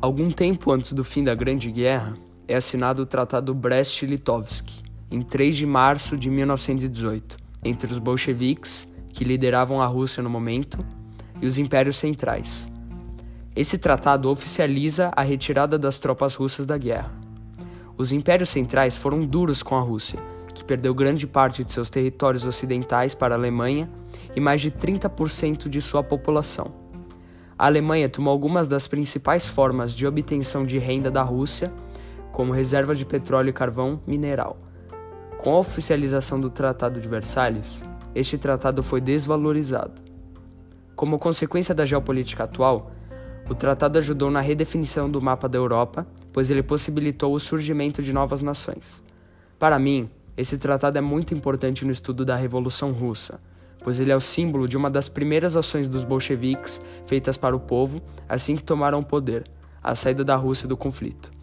Algum tempo antes do fim da Grande Guerra, é assinado o Tratado Brest-Litovsk, em 3 de março de 1918, entre os bolcheviques, que lideravam a Rússia no momento, e os impérios centrais. Esse tratado oficializa a retirada das tropas russas da guerra. Os impérios centrais foram duros com a Rússia, que perdeu grande parte de seus territórios ocidentais para a Alemanha e mais de 30% de sua população. A Alemanha tomou algumas das principais formas de obtenção de renda da Rússia, como reserva de petróleo e carvão mineral. Com a oficialização do Tratado de Versalhes, este tratado foi desvalorizado. Como consequência da geopolítica atual, o tratado ajudou na redefinição do mapa da Europa, pois ele possibilitou o surgimento de novas nações. Para mim, esse tratado é muito importante no estudo da Revolução Russa, pois ele é o símbolo de uma das primeiras ações dos bolcheviques feitas para o povo assim que tomaram o poder, a saída da Rússia do conflito.